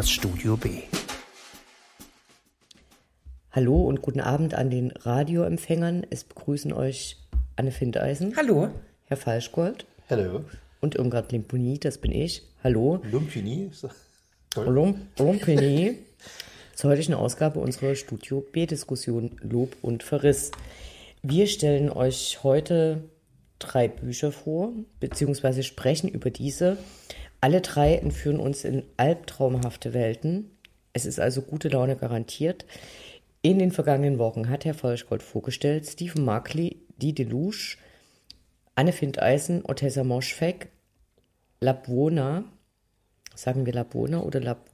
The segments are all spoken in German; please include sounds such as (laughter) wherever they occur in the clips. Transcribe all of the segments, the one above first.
das Studio B. Hallo und guten Abend an den Radioempfängern. Es begrüßen euch Anne Findeisen. Hallo. Herr Falschgold. Hallo. Und Irmgard Limponi, das bin ich. Hallo. Lumpini. Lump, Lumpini. (laughs) Zur heutigen Ausgabe unserer Studio B-Diskussion Lob und Verriss. Wir stellen euch heute drei Bücher vor, beziehungsweise sprechen über diese. Alle drei entführen uns in albtraumhafte Welten. Es ist also gute Laune garantiert. In den vergangenen Wochen hat Herr Falschgold vorgestellt Stephen Markley, Die Deluge, Anne Findeisen, Otessa Moschfeck, Labwona, sagen wir Labwona oder Lab...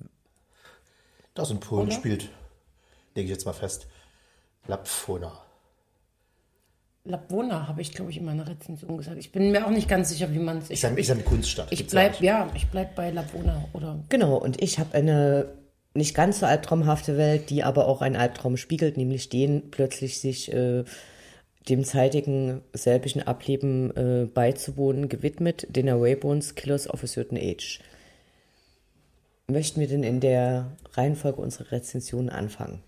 Das in Polen spielt, lege ich jetzt mal fest, Lapfona. Labwona habe ich, glaube ich, in meiner Rezension gesagt. Ich bin mir auch nicht ganz sicher, wie man es. Ja, ist ja eine Kunststadt. Ich gibt's bleib, nicht. ja, ich bleib bei Labwona oder. Genau, und ich habe eine nicht ganz so albtraumhafte Welt, die aber auch einen Albtraum spiegelt, nämlich den plötzlich sich äh, dem zeitigen selbischen Ableben äh, beizuwohnen, gewidmet, den Awaybones Killers of a Certain Age. Möchten wir denn in der Reihenfolge unserer Rezension anfangen?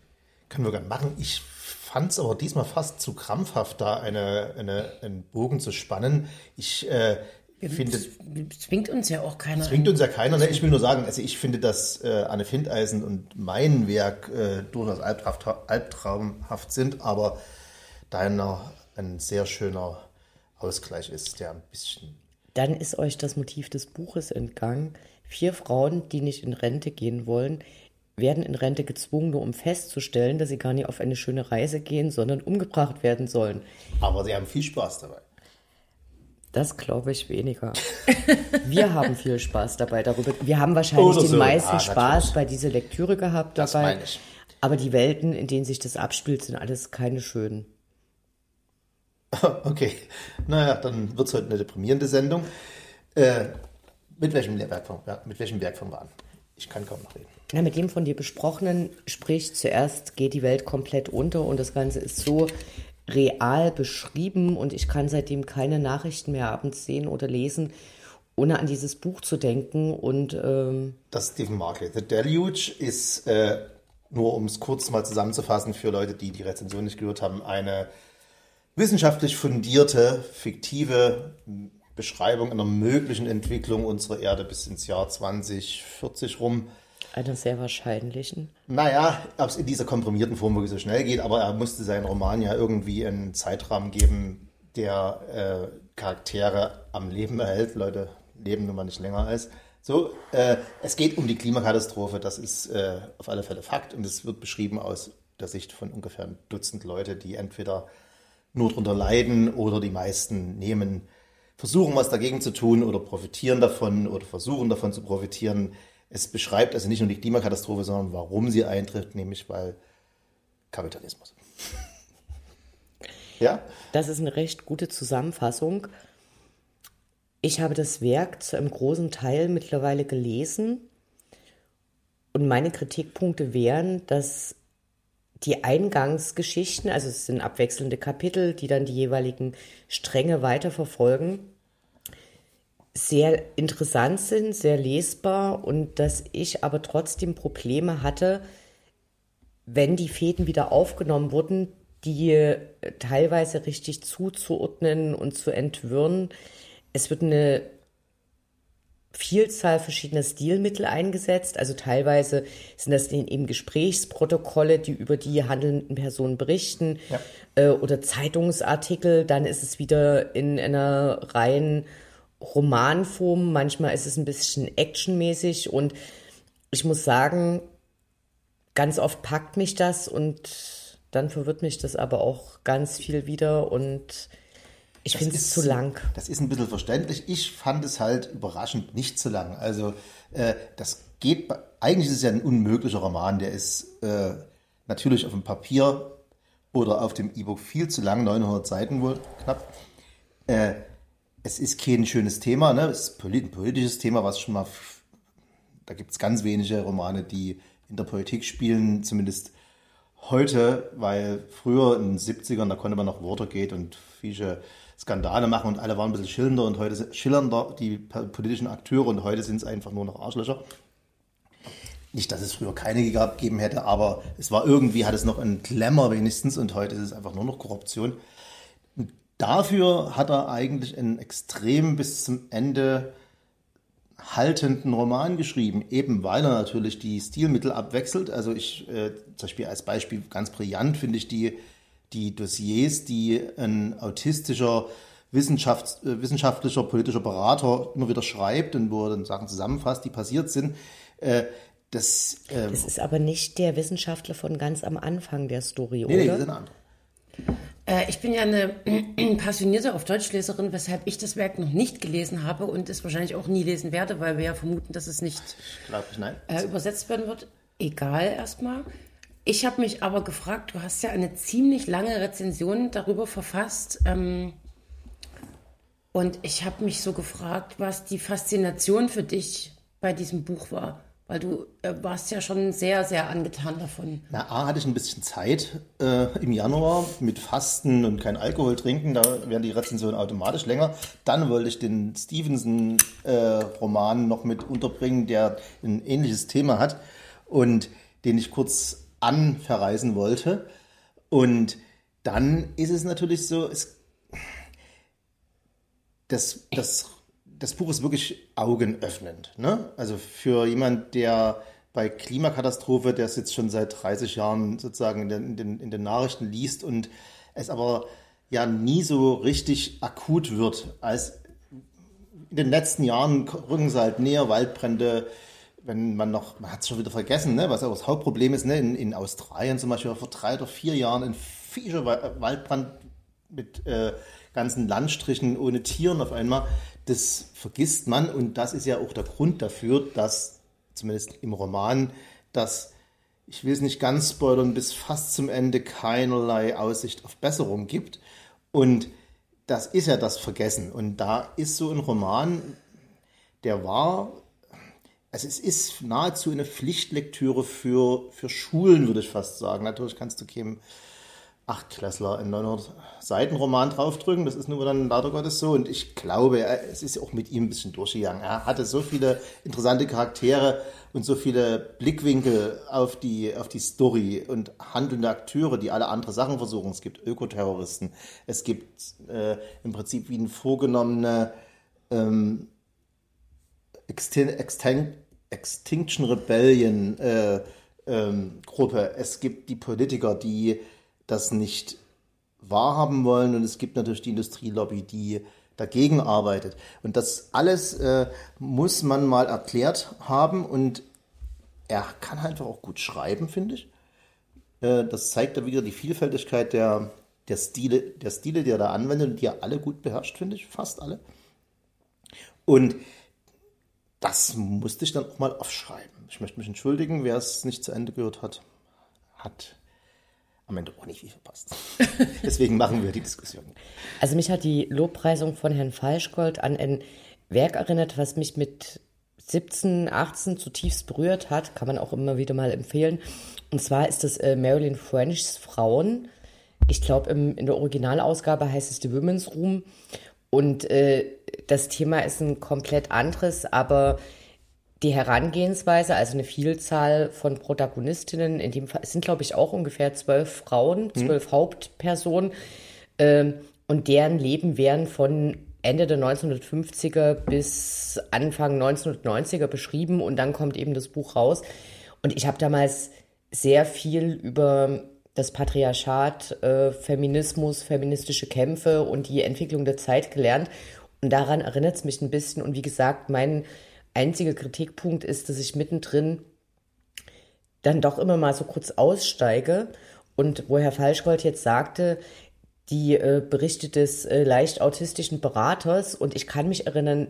Können wir gerne machen. Ich fand es aber diesmal fast zu krampfhaft, da eine, eine, einen Bogen zu spannen. Ich äh, finde, zwingt uns ja auch keiner. zwingt uns ja keiner. Ne? Ich will nur sagen, also ich finde, dass äh, Anne Findeisen und mein Werk äh, durchaus albtraumhaft, albtraumhaft sind, aber deiner ein sehr schöner Ausgleich ist, der ein bisschen Dann ist euch das Motiv des Buches entgangen. Vier Frauen, die nicht in Rente gehen wollen, werden in Rente gezwungen, nur um festzustellen, dass sie gar nicht auf eine schöne Reise gehen, sondern umgebracht werden sollen. Aber sie haben viel Spaß dabei. Das glaube ich weniger. (laughs) Wir haben viel Spaß dabei darüber. Wir haben wahrscheinlich Oder den so, meisten ja, Spaß bei dieser Lektüre gehabt Das dabei. meine ich. Aber die Welten, in denen sich das abspielt, sind alles keine schönen. (laughs) Okay, naja, dann wird es heute eine deprimierende Sendung. Äh, mit, welchem Werk fangen, ja, mit welchem Werk fangen wir an? Ich kann kaum noch reden. Na, mit dem von dir besprochenen, sprich, zuerst geht die Welt komplett unter und das Ganze ist so real beschrieben und ich kann seitdem keine Nachrichten mehr abends sehen oder lesen, ohne an dieses Buch zu denken und ähm, Das Stephen Markley. The Deluge ist, äh, nur um es kurz mal zusammenzufassen für Leute, die die Rezension nicht gehört haben, eine wissenschaftlich fundierte, fiktive Beschreibung einer möglichen Entwicklung unserer Erde bis ins Jahr 2040 rum. Einer sehr wahrscheinlichen. Naja, ob es in dieser komprimierten Form wirklich so schnell geht, aber er musste seinen Roman ja irgendwie einen Zeitrahmen geben, der äh, Charaktere am Leben erhält. Leute leben nun mal nicht länger als. So, äh, es geht um die Klimakatastrophe, das ist äh, auf alle Fälle Fakt und es wird beschrieben aus der Sicht von ungefähr ein Dutzend Leute, die entweder nur darunter leiden oder die meisten nehmen, versuchen was dagegen zu tun oder profitieren davon oder versuchen davon zu profitieren. Es beschreibt also nicht nur die Klimakatastrophe, sondern warum sie eintritt, nämlich weil Kapitalismus. (laughs) ja? Das ist eine recht gute Zusammenfassung. Ich habe das Werk zu einem großen Teil mittlerweile gelesen und meine Kritikpunkte wären, dass die Eingangsgeschichten, also es sind abwechselnde Kapitel, die dann die jeweiligen Stränge weiterverfolgen, sehr interessant sind, sehr lesbar und dass ich aber trotzdem Probleme hatte, wenn die Fäden wieder aufgenommen wurden, die äh, teilweise richtig zuzuordnen und zu entwirren. Es wird eine Vielzahl verschiedener Stilmittel eingesetzt. Also teilweise sind das eben Gesprächsprotokolle, die über die handelnden Personen berichten Ja. äh, oder Zeitungsartikel. Dann ist es wieder in einer reinen Romanform. Manchmal ist es ein bisschen actionmäßig und ich muss sagen, ganz oft packt mich das und dann verwirrt mich das aber auch ganz viel wieder und ich finde es zu lang. Das ist ein bisschen verständlich. Ich fand es halt überraschend nicht zu lang. Also äh, das geht, eigentlich ist es ja ein unmöglicher Roman. Der ist äh, natürlich auf dem Papier oder auf dem E-Book viel zu lang, 900 Seiten wohl knapp. Äh, es ist kein schönes Thema, ne? es ist ein politisches Thema, was schon mal, da gibt es ganz wenige Romane, die in der Politik spielen, zumindest heute, weil früher in den 70ern, da konnte man noch Watergate und viele Skandale machen und alle waren ein bisschen schillernder und heute schillernder, die politischen Akteure und heute sind es einfach nur noch Arschlöcher. nicht, dass es früher keine gegeben hätte, aber es war irgendwie, hat es noch einen Glamour wenigstens und heute ist es einfach nur noch Korruption. Dafür hat er eigentlich einen extrem bis zum Ende haltenden Roman geschrieben, eben weil er natürlich die Stilmittel abwechselt. Also ich, äh, zum Beispiel als Beispiel ganz brillant finde ich die, die Dossiers, die ein autistischer Wissenschafts-, äh, wissenschaftlicher politischer Berater immer wieder schreibt und wo er dann Sachen zusammenfasst, die passiert sind. Äh, das, äh, das ist aber nicht der Wissenschaftler von ganz am Anfang der Story, nee, oder? Nee, das ist ein anderer. Äh, ich bin ja eine (clears throat) passionierte auf Deutschleserin, weshalb ich das Werk noch nicht gelesen habe und es wahrscheinlich auch nie lesen werde, weil wir ja vermuten, dass es nicht ich. Äh, übersetzt werden wird. Egal erstmal. Ich habe mich aber gefragt, du hast ja eine ziemlich lange Rezension darüber verfasst. Ähm, und ich habe mich so gefragt, was die Faszination für dich bei diesem Buch war. Weil du äh, warst ja schon sehr, sehr angetan davon. Na, A, hatte ich ein bisschen Zeit äh, im Januar mit Fasten und kein Alkohol trinken. Da werden die Rezensionen automatisch länger. Dann wollte ich den Stevenson-Roman äh, noch mit unterbringen, der ein ähnliches Thema hat und den ich kurz anverreisen wollte. Und dann ist es natürlich so, es, das, das das Buch ist wirklich augenöffnend. Ne? Also für jemand, der bei Klimakatastrophe, der es jetzt schon seit 30 Jahren sozusagen in den, in den, in den Nachrichten liest und es aber ja nie so richtig akut wird, als in den letzten Jahren rücken sie halt näher, Waldbrände, wenn man noch, man hat es schon wieder vergessen, ne, was auch das Hauptproblem ist, ne, in, in Australien zum Beispiel vor drei oder vier Jahren ein fieser Waldbrand mit äh, ganzen Landstrichen ohne Tieren auf einmal das vergisst man und das ist ja auch der Grund dafür, dass zumindest im Roman, dass ich will es nicht ganz spoilern, bis fast zum Ende keinerlei Aussicht auf Besserung gibt. Und das ist ja das Vergessen. Und da ist so ein Roman, der war, also es ist nahezu eine Pflichtlektüre für, für Schulen, würde ich fast sagen. Natürlich kannst du keinem Achtklässler einen 900 Seiten Roman draufdrücken. Das ist nur dann leider Gottes so. Und ich glaube, es ist auch mit ihm ein bisschen durchgegangen. Er hatte so viele interessante Charaktere und so viele Blickwinkel auf die, auf die Story und handelnde Akteure, die alle andere Sachen versuchen. Es gibt Ökoterroristen. Es gibt äh, im Prinzip wie eine vorgenommene ähm, Extin Extin Extinction Rebellion äh, ähm, Gruppe. Es gibt die Politiker, die das nicht wahrhaben wollen und es gibt natürlich die Industrielobby, die dagegen arbeitet. Und das alles äh, muss man mal erklärt haben und er kann einfach auch gut schreiben, finde ich. Äh, das zeigt ja wieder die Vielfältigkeit der, der, Stile, der Stile, die er da anwendet und die er alle gut beherrscht, finde ich, fast alle. Und das musste ich dann auch mal aufschreiben. Ich möchte mich entschuldigen, wer es nicht zu Ende gehört hat, hat am Ende auch nicht viel verpasst. (laughs) Deswegen machen wir die Diskussion. Also mich hat die Lobpreisung von Herrn Falschgold an ein Werk erinnert, was mich mit 17, 18 zutiefst berührt hat, kann man auch immer wieder mal empfehlen. Und zwar ist das äh, Marilyn Frenchs Frauen. Ich glaube, in der Originalausgabe heißt es The Women's Room. Und äh, das Thema ist ein komplett anderes, aber die Herangehensweise, also eine Vielzahl von Protagonistinnen, in dem Fall sind, glaube ich, auch ungefähr zwölf Frauen, hm. zwölf hm. Hauptpersonen, äh, und deren Leben werden von Ende der 1950er bis Anfang 1990er beschrieben und dann kommt eben das Buch raus. Und ich habe damals sehr viel über das Patriarchat, äh, Feminismus, feministische Kämpfe und die Entwicklung der Zeit gelernt. Und daran erinnert es mich ein bisschen. Und wie gesagt, mein einziger Kritikpunkt ist, dass ich mittendrin dann doch immer mal so kurz aussteige und wo Herr Falschgold jetzt sagte, die äh, berichtet des äh, leicht autistischen Beraters und ich kann mich erinnern,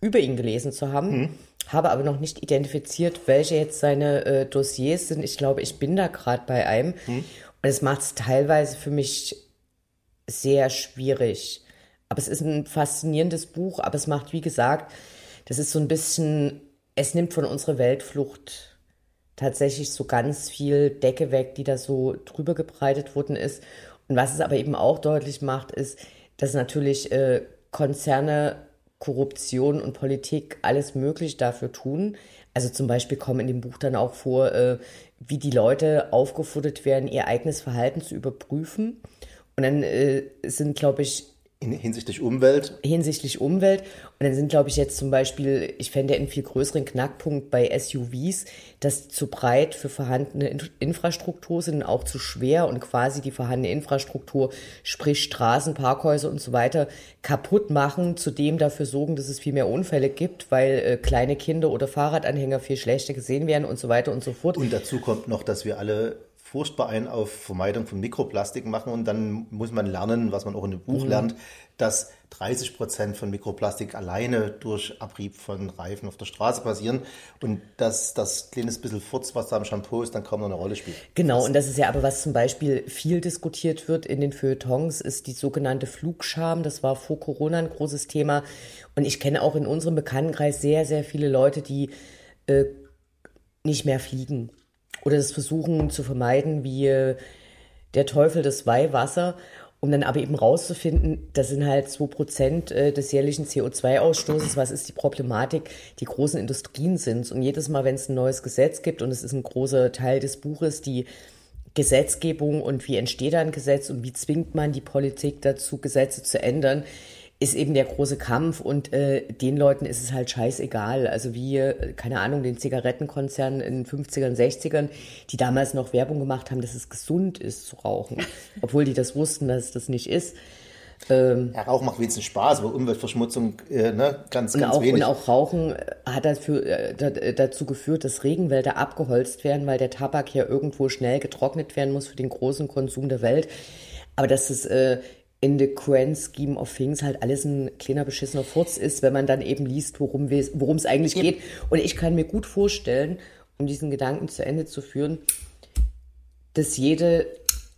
über ihn gelesen zu haben, hm. habe aber noch nicht identifiziert, welche jetzt seine äh, Dossiers sind. Ich glaube, ich bin da gerade bei einem hm. und es macht es teilweise für mich sehr schwierig. Aber es ist ein faszinierendes Buch, aber es macht, wie gesagt, das ist so ein bisschen, es nimmt von unserer Weltflucht tatsächlich so ganz viel Decke weg, die da so drüber gebreitet worden ist. Und was es aber eben auch deutlich macht, ist, dass natürlich äh, Konzerne, Korruption und Politik alles möglich dafür tun, Also zum Beispiel kommen in dem Buch dann auch vor, äh, wie die Leute aufgefordert werden, ihr eigenes Verhalten zu überprüfen. Und dann äh, sind, glaube ich, in, hinsichtlich Umwelt? Hinsichtlich Umwelt. Und dann sind, glaube ich, jetzt zum Beispiel, ich fände einen viel größeren Knackpunkt bei SUVs, dass zu breit für vorhandene In Infrastruktur sind und auch zu schwer und quasi die vorhandene Infrastruktur, sprich Straßen, Parkhäuser und so weiter, kaputt machen, zudem dafür sorgen, dass es viel mehr Unfälle gibt, weil äh, kleine Kinder oder Fahrradanhänger viel schlechter gesehen werden und so weiter und so fort. Und dazu kommt noch, dass wir alle furchtbar ein auf Vermeidung von Mikroplastik machen und dann muss man lernen, was man auch in dem Buch mhm. lernt, dass 30 Prozent von Mikroplastik alleine durch Abrieb von Reifen auf der Straße passieren und dass das kleines bisschen Furz, was da im Shampoo ist, dann kaum noch eine Rolle spielt. Genau, und das ist ja aber, was zum Beispiel viel diskutiert wird in den Feuilletons, ist die sogenannte Flugscham. Das war vor Corona ein großes Thema. Und ich kenne auch in unserem Bekanntenkreis sehr, sehr viele Leute, die äh, nicht mehr fliegen oder das versuchen zu vermeiden, wie der Teufel das Weihwasser, um dann aber eben rauszufinden, das sind halt 2% äh, des jährlichen CO2-Ausstoßes. Was ist die Problematik? Die großen Industrien sind Und jedes Mal, wenn es ein neues Gesetz gibt, und es ist ein großer Teil des Buches, die Gesetzgebung und wie entsteht ein Gesetz und wie zwingt man die Politik dazu, Gesetze zu ändern, ist eben der große Kampf und äh, den Leuten ist es halt scheißegal. Also wie, äh, keine Ahnung, den Zigarettenkonzernen in den 50ern, 60ern, die damals noch Werbung gemacht haben, dass es gesund ist zu rauchen, (laughs) obwohl die das wussten, dass es das nicht ist. Ähm, ja, Rauchen macht wenigstens Spaß, aber Umweltverschmutzung äh, ne, ganz, ganz auch, wenig. Und auch Rauchen hat dafür, äh, dazu geführt, dass Regenwälder abgeholzt werden, weil der Tabak ja irgendwo schnell getrocknet werden muss für den großen Konsum der Welt. Aber dass es äh, in the grand scheme of things halt alles ein kleiner beschissener Furz ist, wenn man dann eben liest, worum es eigentlich geht. Und ich kann mir gut vorstellen, um diesen Gedanken zu Ende zu führen, dass jede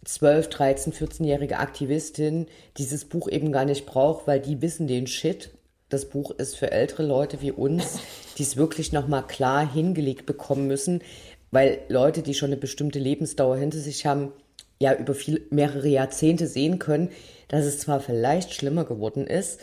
12, 13, 14-jährige Aktivistin dieses Buch eben gar nicht braucht, weil die wissen den Shit. Das Buch ist für ältere Leute wie uns, die es wirklich nochmal klar hingelegt bekommen müssen, weil Leute, die schon eine bestimmte Lebensdauer hinter sich haben, ja über viel, mehrere Jahrzehnte sehen können, dass es zwar vielleicht schlimmer geworden ist,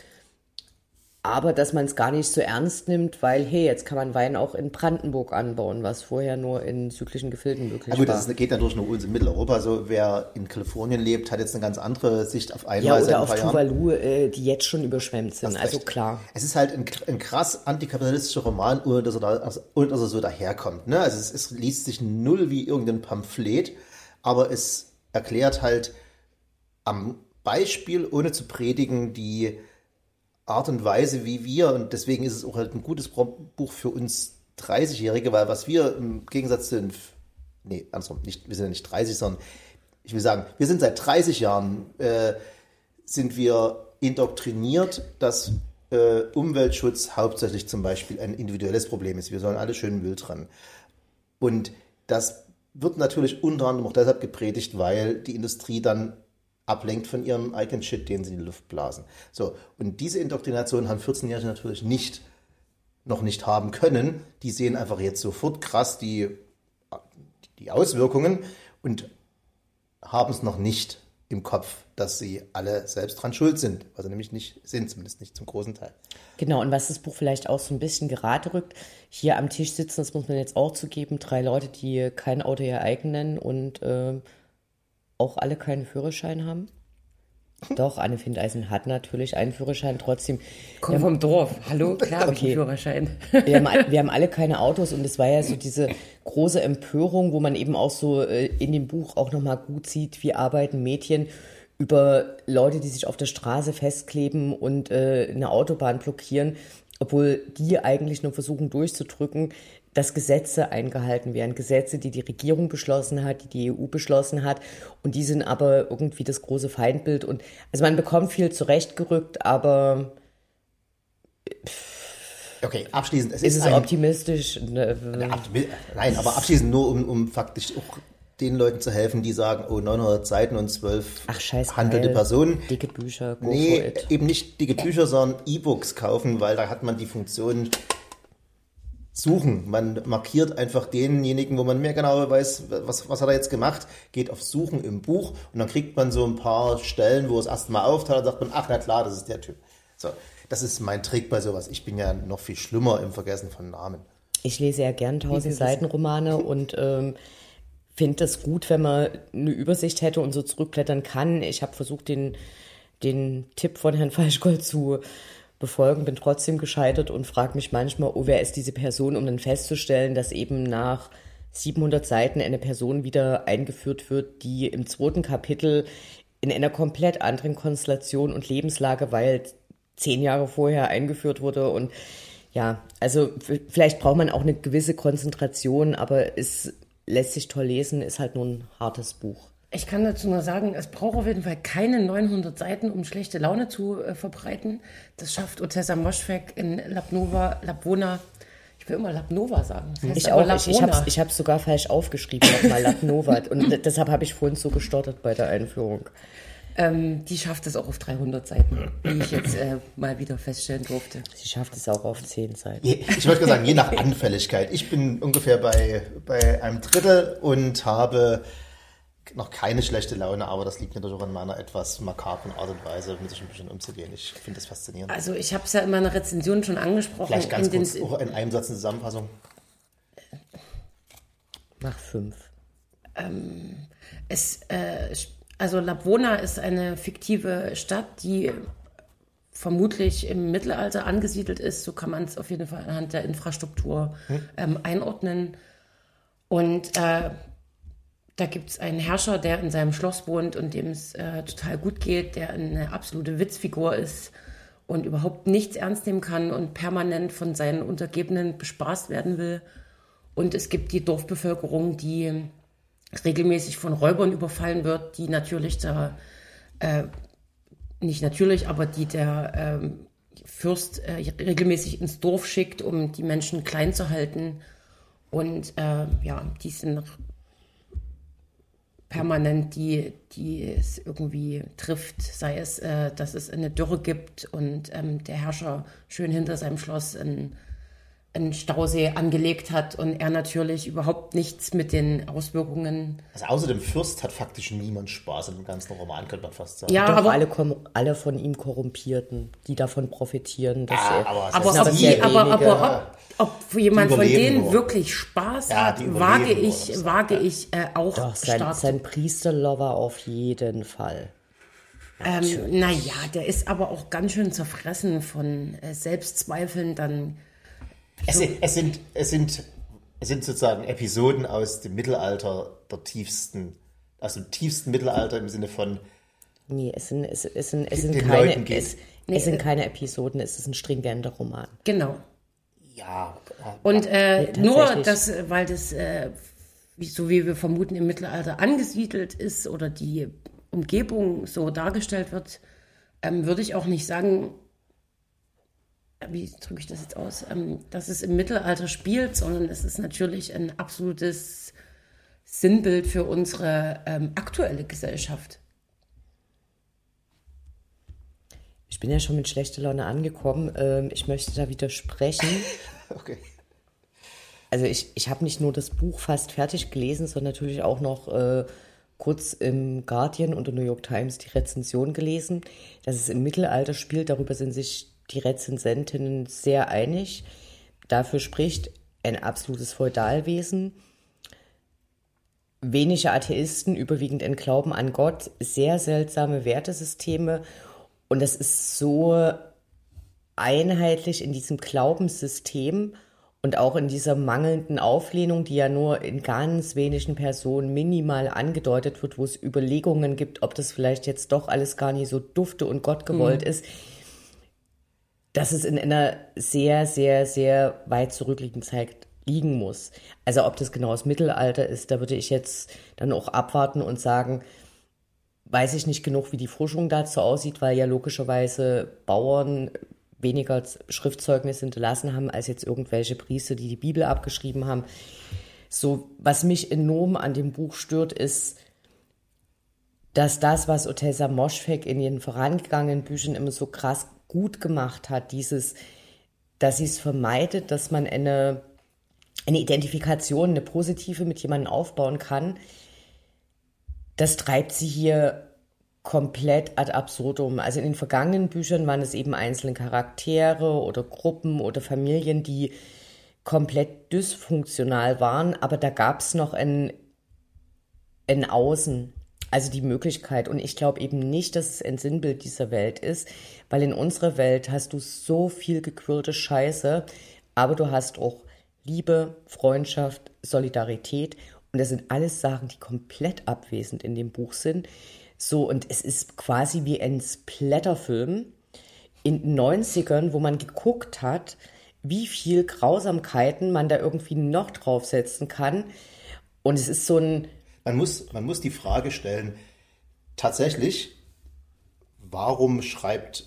aber dass man es gar nicht so ernst nimmt, weil, hey, jetzt kann man Wein auch in Brandenburg anbauen, was vorher nur in südlichen Gefilden möglich ja, gut, war. Das geht natürlich nur uns in Mitteleuropa. So, wer in Kalifornien lebt, hat jetzt eine ganz andere Sicht auf Einreise. Ja, oder auf Tuvalu, äh, die jetzt schon überschwemmt sind. Also klar. Es ist halt ein, ein krass antikapitalistischer Roman, ohne dass er, da, also, ohne dass er so daherkommt. Ne? Also es, es liest sich null wie irgendein Pamphlet, aber es erklärt halt am Beispiel, ohne zu predigen, die Art und Weise, wie wir, und deswegen ist es auch halt ein gutes Buch für uns 30-Jährige, weil was wir im Gegensatz den, nee, andersrum, nicht, wir sind ja nicht 30, sondern ich will sagen, wir sind seit 30 Jahren, äh, sind wir indoktriniert, dass äh, Umweltschutz hauptsächlich zum Beispiel ein individuelles Problem ist. Wir sollen alle schön Müll trennen. Und das wird natürlich unter anderem auch deshalb gepredigt, weil die Industrie dann ablenkt von ihrem eigenen Shit, den sie in die Luft blasen. So, und diese Indoktrination haben 14-Jährige natürlich nicht, noch nicht haben können. Die sehen einfach jetzt sofort krass die, die Auswirkungen und haben es noch nicht im Kopf, dass sie alle selbst dran schuld sind, was sie nämlich nicht sind, zumindest nicht zum großen Teil. Genau, und was das Buch vielleicht auch so ein bisschen gerade rückt, hier am Tisch sitzen, das muss man jetzt auch zugeben, drei Leute, die kein Auto ihr eigen nennen und äh, auch alle keinen Führerschein haben? (laughs) Doch, Anne Findeisen hat natürlich einen Führerschein trotzdem. Komm vom Dorf. Hallo, (laughs) klar habe okay. ich einen Führerschein. Wir haben, (laughs) wir haben alle keine Autos und es war ja so diese große Empörung, wo man eben auch so äh, in dem Buch auch nochmal gut sieht, wie arbeiten Mädchen über Leute, die sich auf der Straße festkleben und äh, eine Autobahn blockieren, obwohl die eigentlich nur versuchen durchzudrücken, dass Gesetze eingehalten werden. Gesetze, die die Regierung beschlossen hat, die die EU beschlossen hat. Und die sind aber irgendwie das große Feindbild. Und also man bekommt viel zurechtgerückt, aber. Okay, abschließend. Es ist, ist es ein, optimistisch? Ne, nein, aber abschließend nur, um, um faktisch auch den Leuten zu helfen, die sagen, oh, 900 Seiten und 12 Ach, scheiß handelte geil. Personen. Dicke Bücher. Go nee, eben nicht dicke Bücher, sondern E-Books kaufen, weil da hat man die Funktion, Suchen. Man markiert einfach denjenigen, wo man mehr genau weiß, was, was hat er jetzt gemacht, geht auf Suchen im Buch und dann kriegt man so ein paar Stellen, wo es erstmal auftaucht, und sagt man, ach na klar, das ist der Typ. So, das ist mein Trick bei sowas. Ich bin ja noch viel schlimmer im Vergessen von Namen. Ich lese ja gern 1000 Seiten Romane und ähm, finde es gut, wenn man eine Übersicht hätte und so zurückblättern kann. Ich habe versucht, den, den Tipp von Herrn (laughs) Falschgold zu befolgen, bin trotzdem gescheitert und frage mich manchmal, oh, wer ist diese Person, um dann festzustellen, dass eben nach 700 Seiten eine Person wieder eingeführt wird, die im zweiten Kapitel in einer komplett anderen Konstellation und Lebenslage, weil zehn Jahre vorher eingeführt wurde und ja, also vielleicht braucht man auch eine gewisse Konzentration, aber es lässt sich toll lesen, ist halt nur ein hartes Buch. Ich kann dazu nur sagen, es braucht auf jeden Fall keine 900 Seiten, um schlechte Laune zu äh, verbreiten. Das schafft Otessa Moschweg in Labnova, Labwona. Ich will immer Labnova sagen. Das heißt ich auch. Ich, ich habe es ich sogar falsch aufgeschrieben, nochmal Labnova. Und (laughs) deshalb habe ich vorhin so gestottert bei der Einführung. Ähm, die schafft es auch auf 300 Seiten, wie ich jetzt äh, mal wieder feststellen durfte. Sie schafft es auch auf 10 Seiten. Ich wollte sagen, je nach Anfälligkeit. Ich bin ungefähr bei, bei einem Drittel und habe noch keine schlechte Laune, aber das liegt natürlich auch an meiner etwas makabren Art und Weise, mit sich ein bisschen umzugehen. Ich finde das faszinierend. Also ich habe es ja in meiner Rezension schon angesprochen. Vielleicht ganz in kurz, auch in einem Satz eine Zusammenfassung. Mach fünf. Ähm, es, äh, also Labona ist eine fiktive Stadt, die vermutlich im Mittelalter angesiedelt ist. So kann man es auf jeden Fall anhand der Infrastruktur hm. ähm, einordnen. Und äh, da gibt es einen Herrscher, der in seinem Schloss wohnt und dem es äh, total gut geht, der eine absolute Witzfigur ist und überhaupt nichts ernst nehmen kann und permanent von seinen Untergebenen bespaßt werden will. Und es gibt die Dorfbevölkerung, die regelmäßig von Räubern überfallen wird, die natürlich da, äh, nicht natürlich, aber die der äh, Fürst äh, regelmäßig ins Dorf schickt, um die Menschen klein zu halten. Und äh, ja, die sind permanent, die, die es irgendwie trifft, sei es, äh, dass es eine Dürre gibt und ähm, der Herrscher schön hinter seinem Schloss ein einen Stausee angelegt hat und er natürlich überhaupt nichts mit den Auswirkungen. Also außer dem Fürst hat faktisch niemand Spaß in dem ganzen Roman, könnte man fast sagen. Ja, Doch, aber alle, alle von ihm Korrumpierten, die davon profitieren. Dass ah, er, aber, aber, ob, die, aber, aber ob, ob jemand von denen nur. wirklich Spaß ja, hat, wage ich, wage ich äh, auch Doch, sein, stark. sein Priesterlover auf jeden Fall. Ähm, naja, der ist aber auch ganz schön zerfressen von äh, Selbstzweifeln, dann es, es, sind, es, sind, es sind sozusagen Episoden aus dem Mittelalter der tiefsten, aus dem tiefsten Mittelalter im Sinne von. Nee, es sind, es, es sind, es sind, keine, es, nee, es sind keine Episoden, es ist ein stringenter Roman. Genau. Ja. Und äh, nee, nur, das, weil das, äh, so wie wir vermuten, im Mittelalter angesiedelt ist oder die Umgebung so dargestellt wird, ähm, würde ich auch nicht sagen, wie drücke ich das jetzt aus, ähm, dass es im Mittelalter spielt, sondern es ist natürlich ein absolutes Sinnbild für unsere ähm, aktuelle Gesellschaft. Ich bin ja schon mit schlechter Laune angekommen. Ähm, ich möchte da widersprechen. (laughs) okay. Also ich, ich habe nicht nur das Buch fast fertig gelesen, sondern natürlich auch noch äh, kurz im Guardian und der New York Times die Rezension gelesen, dass es im Mittelalter spielt. Darüber sind sich die Rezensentinnen sehr einig. Dafür spricht ein absolutes Feudalwesen, wenige Atheisten, überwiegend ein Glauben an Gott, sehr seltsame Wertesysteme und das ist so einheitlich in diesem Glaubenssystem und auch in dieser mangelnden Auflehnung, die ja nur in ganz wenigen Personen minimal angedeutet wird, wo es Überlegungen gibt, ob das vielleicht jetzt doch alles gar nicht so dufte und Gott gewollt mhm. ist dass es in einer sehr, sehr, sehr weit zurückliegenden Zeit liegen muss. Also ob das genau das Mittelalter ist, da würde ich jetzt dann auch abwarten und sagen, weiß ich nicht genug, wie die Forschung dazu aussieht, weil ja logischerweise Bauern weniger Schriftzeugnisse hinterlassen haben als jetzt irgendwelche Priester, die die Bibel abgeschrieben haben. So, was mich enorm an dem Buch stört, ist, dass das, was Otessa Moschfek in ihren vorangegangenen Büchern immer so krass gut gemacht hat, dieses, dass sie es vermeidet, dass man eine, eine Identifikation, eine positive mit jemandem aufbauen kann, das treibt sie hier komplett ad absurdum. Also in den vergangenen Büchern waren es eben einzelne Charaktere oder Gruppen oder Familien, die komplett dysfunktional waren, aber da gab es noch ein, ein Außen, also die Möglichkeit. Und ich glaube eben nicht, dass es ein Sinnbild dieser Welt ist, weil in unserer Welt hast du so viel gequirlte Scheiße, aber du hast auch Liebe, Freundschaft, Solidarität. Und das sind alles Sachen, die komplett abwesend in dem Buch sind. So, und es ist quasi wie ein Splatterfilm in den 90ern, wo man geguckt hat, wie viel Grausamkeiten man da irgendwie noch draufsetzen kann. Und es ist so ein. Man muss, man muss die Frage stellen, tatsächlich, warum schreibt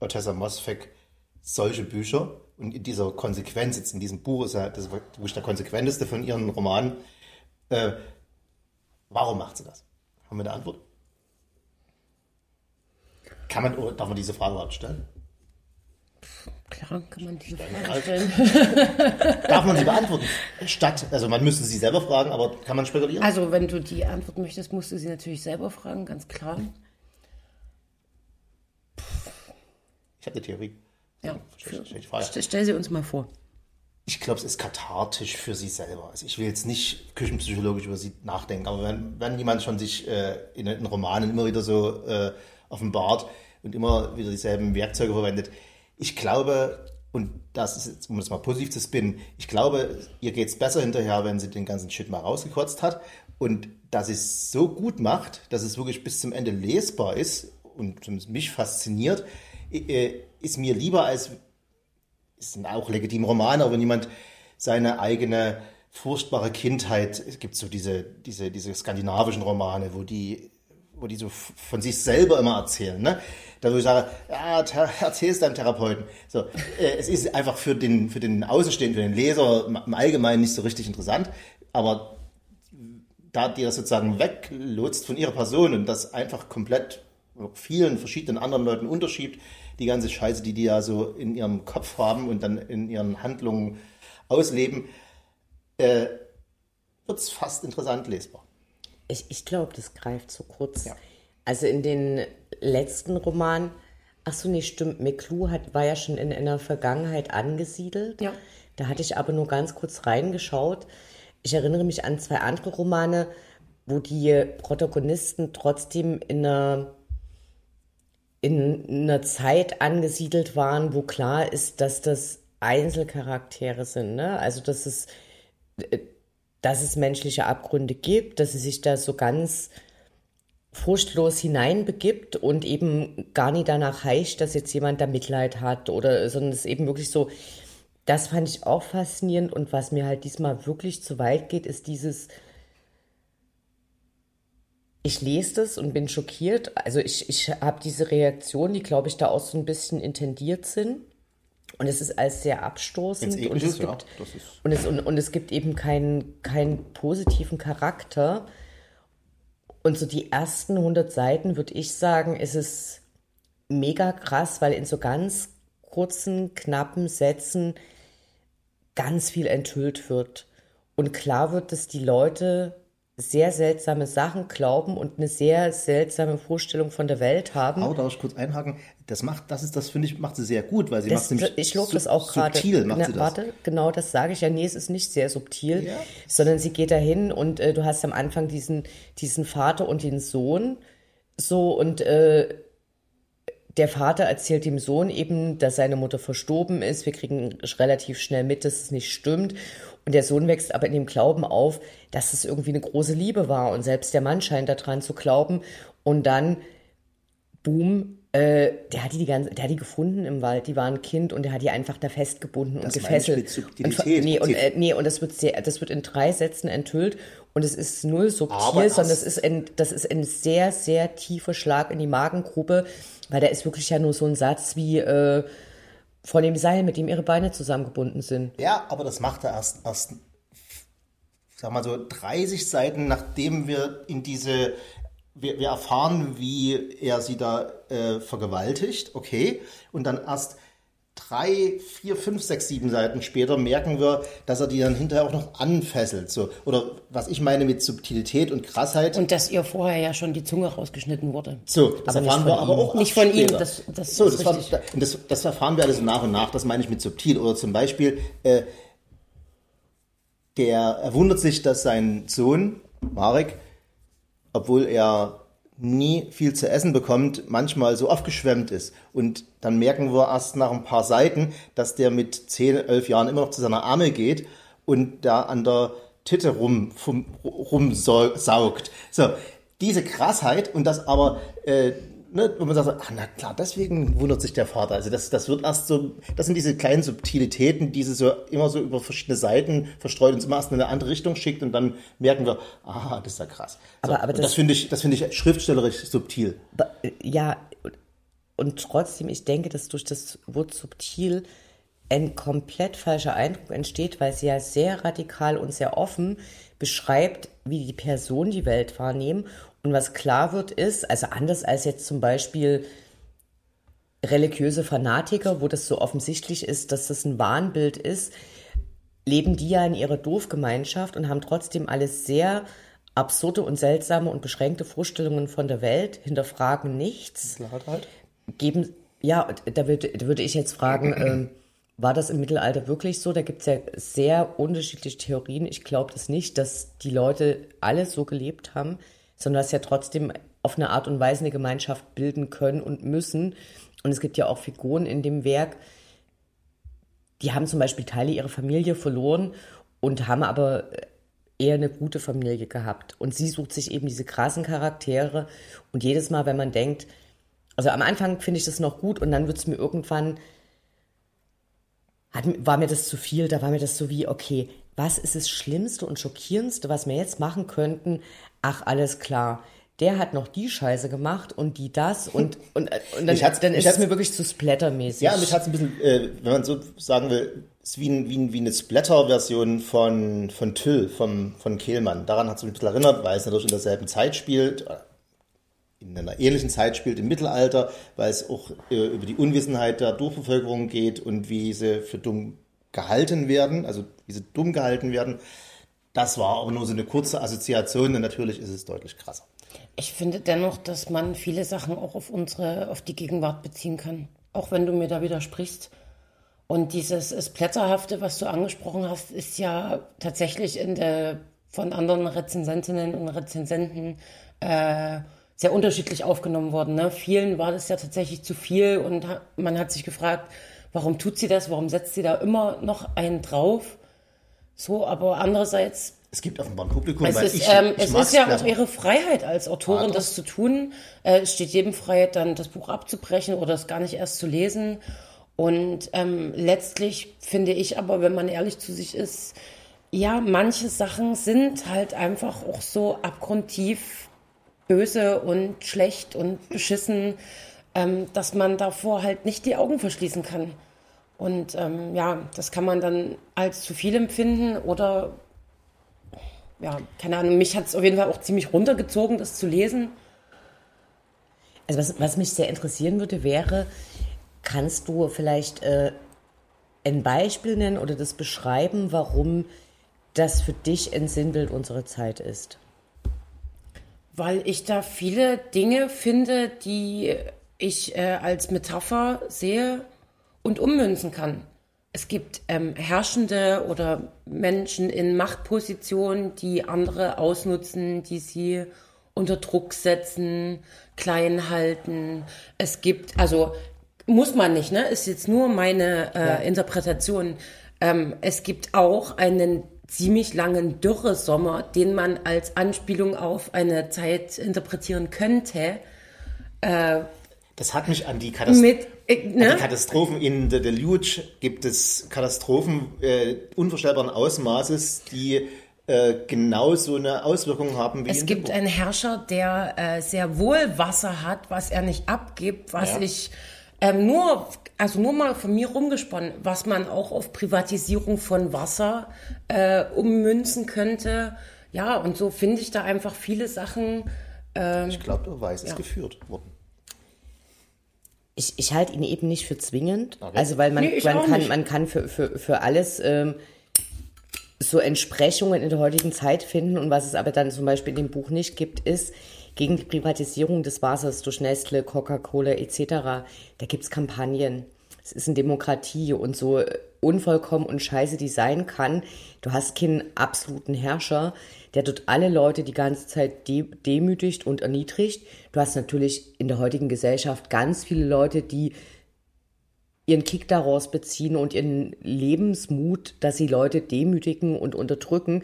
Otessa Mosfeck solche Bücher? Und in dieser Konsequenz, jetzt in diesem Buch ist ja das ist der konsequenteste von ihren Romanen. Äh, warum macht sie das? Haben wir eine Antwort? Kann man, darf man diese Frage überhaupt stellen? Klar, kann man diese Frage stellen. (laughs) Darf man sie beantworten? Statt, also man müsste sie selber fragen, aber kann man spekulieren? Also, wenn du die Antwort möchtest, musst du sie natürlich selber fragen, ganz klar. Ich habe eine Theorie. Ja, Stell-. Stell, stell sie uns mal vor. Ich glaube, es ist kathartisch für sie selber. Also ich will jetzt nicht küchenpsychologisch über sie nachdenken, aber wenn, wenn jemand schon sich äh, in, in Romanen immer wieder so äh, offenbart und immer wieder dieselben Werkzeuge verwendet, ich glaube, und das ist jetzt, um das mal positiv zu spinnen, ich glaube, ihr geht es besser hinterher, wenn sie den ganzen Shit mal rausgekotzt hat. Und dass es so gut macht, dass es wirklich bis zum Ende lesbar ist und mich fasziniert, äh, ist mir lieber als ist sind auch legitime Romane, aber wenn jemand seine eigene furchtbare Kindheit, es gibt so diese, diese, diese skandinavischen Romane, wo die, wo die so von sich selber immer erzählen, ne? Da wo ich sage, ja, erzähl es deinem Therapeuten. So, äh, es ist einfach für den, für den Außenstehenden, für den Leser im Allgemeinen nicht so richtig interessant, aber da die das sozusagen weglotst von ihrer Person und das einfach komplett vielen verschiedenen anderen Leuten unterschiebt, die ganze Scheiße, die die ja so in ihrem Kopf haben und dann in ihren Handlungen ausleben, äh, wird es fast interessant lesbar. Ich, ich glaube, das greift zu kurz. Ja. Also in den letzten Roman, ach so, nee, stimmt, McClue hat, war ja schon in einer Vergangenheit angesiedelt. Ja. Da hatte ich aber nur ganz kurz reingeschaut. Ich erinnere mich an zwei andere Romane, wo die Protagonisten trotzdem in einer, in einer Zeit angesiedelt waren, wo klar ist, dass das Einzelcharaktere sind. Ne? Also, dass es dass es menschliche Abgründe gibt, dass sie sich da so ganz furchtlos hineinbegibt und eben gar nicht danach heischt, dass jetzt jemand da Mitleid hat oder, sondern es eben wirklich so, das fand ich auch faszinierend und was mir halt diesmal wirklich zu weit geht, ist dieses, ich lese das und bin schockiert, also ich, ich habe diese Reaktionen, die glaube ich da auch so ein bisschen intendiert sind und es ist alles sehr abstoßend und es ja, gibt, ist- und, es, und, und es gibt eben keinen, keinen positiven Charakter. Und so die ersten 100 Seiten, würde ich sagen, ist es mega krass, weil in so ganz kurzen, knappen Sätzen ganz viel enthüllt wird. Und klar wird, dass die Leute sehr seltsame Sachen glauben und eine sehr seltsame Vorstellung von der Welt haben. Aber darf ich kurz einhaken? Das macht, das ist, das finde ich, macht sie sehr gut, weil sie Das, macht nämlich ich lobe das auch gerade. Subtil macht Na, sie das. Warte, genau das sage ich ja. Nee, es ist nicht sehr subtil, Ja. sondern sie geht dahin und äh, du hast am Anfang diesen, diesen Vater und den Sohn. So und äh, der Vater erzählt dem Sohn eben, dass seine Mutter verstorben ist. Wir kriegen relativ schnell mit, dass es nicht stimmt. Und der Sohn wächst aber in dem Glauben auf, dass es irgendwie eine große Liebe war. Und selbst der Mann scheint daran zu glauben. Und dann, boom, äh, der hat die, die ganze, der hat die gefunden im Wald. Die war ein Kind und der hat die einfach da festgebunden Das und gefesselt. und, nee, und, äh, nee, und das wird sehr, das wird in drei Sätzen enthüllt. Und es ist null subtil, sondern das ist ein, das ist ein sehr, sehr tiefer Schlag in die Magengrube, weil da ist wirklich ja nur so ein Satz wie äh, von dem Seil, mit dem ihre Beine zusammengebunden sind. Ja, aber das macht er erst, erst, sag mal so, 30 Seiten, nachdem wir in diese, wir, wir erfahren, wie er sie da äh, vergewaltigt, okay, und dann erst drei, vier, fünf, sechs, sieben Seiten später merken wir, dass er die dann hinterher auch noch anfesselt. So. Oder was ich meine mit Subtilität und Krassheit. Und dass ihr vorher ja schon die Zunge rausgeschnitten wurde. So, das Aber erfahren wir aber ihm. auch Nicht von ihm, später. das- das so, ist das, war, das, das erfahren wir alles nach und nach, das meine ich mit subtil. Oder zum Beispiel, äh, der er wundert sich, dass sein Sohn, Marek, obwohl er nie viel zu essen bekommt, manchmal so aufgeschwemmt ist. Und dann merken wir erst nach ein paar Seiten, dass der mit 10, 11 Jahren immer noch zu seiner Amme geht und da an der Titte rum, rumsaugt. So, diese Krassheit und das aber, äh, ne, wo man sagt, ach na klar, deswegen wundert sich der Vater. Also das, das wird erst so, das sind diese kleinen Subtilitäten, die sie so immer so über verschiedene Seiten verstreut uns immer erst in eine andere Richtung schickt und dann merken wir, ah, das ist ja krass. So, Aber- aber und das das- finde ich, das finde ich schriftstellerisch subtil. Ba- Ja, und trotzdem, ich denke, dass durch das Wort subtil ein komplett falscher Eindruck entsteht, weil sie ja sehr radikal und sehr offen beschreibt, wie die Personen die Welt wahrnehmen. Und was klar wird, ist, also anders als jetzt zum Beispiel religiöse Fanatiker, wo das so offensichtlich ist, dass das ein Wahnbild ist, leben die ja in ihrer Dorfgemeinschaft und haben trotzdem alles sehr absurde und seltsame und beschränkte Vorstellungen von der Welt, hinterfragen nichts, geben, ja, da würde, da würde ich jetzt fragen, ähm, war das im Mittelalter wirklich so? Da gibt es ja sehr unterschiedliche Theorien. Ich glaube das nicht, dass die Leute alle so gelebt haben, sondern dass ja trotzdem auf eine Art und Weise eine Gemeinschaft bilden können und müssen. Und es gibt ja auch Figuren in dem Werk, die haben zum Beispiel Teile ihrer Familie verloren und haben aber eher eine gute Familie gehabt. Und sie sucht sich eben diese krassen Charaktere. Und jedes Mal, wenn man denkt, also am Anfang finde ich das noch gut und dann wird es mir irgendwann, hat, war mir das zu viel, da war mir das so wie, okay, was ist das Schlimmste und Schockierendste, was wir jetzt machen könnten? Ach, alles klar. Der hat noch die Scheiße gemacht und die das und, (laughs) und, und dann, dann ist es mir wirklich zu splattermäßig. Ja, mich hat es ein bisschen, äh, wenn man so sagen will, ist wie, ein, wie, ein, wie eine Splatter-Version von, von Till, vom, von Kehlmann. Daran hat es mich ein bisschen erinnert, weil es natürlich in derselben Zeit spielt, äh, in einer ähnlichen Zeit spielt im Mittelalter, weil es auch äh, über die Unwissenheit der Durchbevölkerung geht und wie sie für dumm gehalten werden, also wie sie dumm gehalten werden. Das war aber nur so eine kurze Assoziation und natürlich ist es deutlich krasser. Ich finde dennoch, dass man viele Sachen auch auf unsere, auf die Gegenwart beziehen kann. Auch wenn du mir da widersprichst. Und dieses Splatterhafte, was du angesprochen hast, ist ja tatsächlich in der, von anderen Rezensentinnen und Rezensenten äh, sehr unterschiedlich aufgenommen worden. Ne? Vielen war das ja tatsächlich zu viel und man hat sich gefragt, warum tut sie das, warum setzt sie da immer noch einen drauf? So, aber andererseits Es gibt offenbar ein Publikum, es weil ist, ich, ähm, ich es ist ja auch ihre Freiheit als Autorin, das zu tun. Äh, es steht jedem frei, dann das Buch abzubrechen oder es gar nicht erst zu lesen. Und ähm, letztlich finde ich aber, wenn man ehrlich zu sich ist, ja, manche Sachen sind halt einfach auch so abgrundtief böse und schlecht und beschissen, ähm, dass man davor halt nicht die Augen verschließen kann. Und ähm, ja, das kann man dann als zu viel empfinden oder ja, keine Ahnung, mich hat es auf jeden Fall auch ziemlich runtergezogen, das zu lesen. Also was, was mich sehr interessieren würde, wäre, kannst du vielleicht äh, ein Beispiel nennen oder das beschreiben, warum das für dich ein Sinnbild unserer Zeit ist? Weil ich da viele Dinge finde, die ich äh, als Metapher sehe und ummünzen kann. Es gibt ähm, Herrschende oder Menschen in Machtpositionen, die andere ausnutzen, die sie unter Druck setzen, klein halten. Es gibt, also muss man nicht, ne? Ist jetzt nur meine äh, Interpretation. Ähm, es gibt auch einen ziemlich langen Dürresommer, den man als Anspielung auf eine Zeit interpretieren könnte. Das hat mich an die, Katast Mit, äh, an ne? die Katastrophen in The Deluge gibt es Katastrophen äh, unvorstellbaren Ausmaßes, die äh, genau so eine Auswirkung haben wie Es gibt einen Herrscher, der äh, sehr wohl Wasser hat, was er nicht abgibt, was Ja. ich ähm, nur, also nur mal von mir rumgesponnen, was man auch auf Privatisierung von Wasser äh, ummünzen könnte. Ja, und so finde ich da einfach viele Sachen. Buch. Ich glaube, Weiß ist geführt worden. Ich, ich halte ihn eben nicht für zwingend. Okay. Also weil man, Nee, man kann, nicht. man kann für, für, für alles ähm, so Entsprechungen in der heutigen Zeit finden. Und was es aber dann zum Beispiel in dem Buch nicht gibt, ist gegen die Privatisierung des Wassers durch Nestle, Coca-Cola etc. Da gibt's Kampagnen. Es ist eine Demokratie und so unvollkommen und scheiße die sein kann. Du hast keinen absoluten Herrscher, der dort alle Leute die ganze Zeit de demütigt und erniedrigt. Du hast natürlich in der heutigen Gesellschaft ganz viele Leute, die ihren Kick daraus beziehen und ihren Lebensmut, dass sie Leute demütigen und unterdrücken.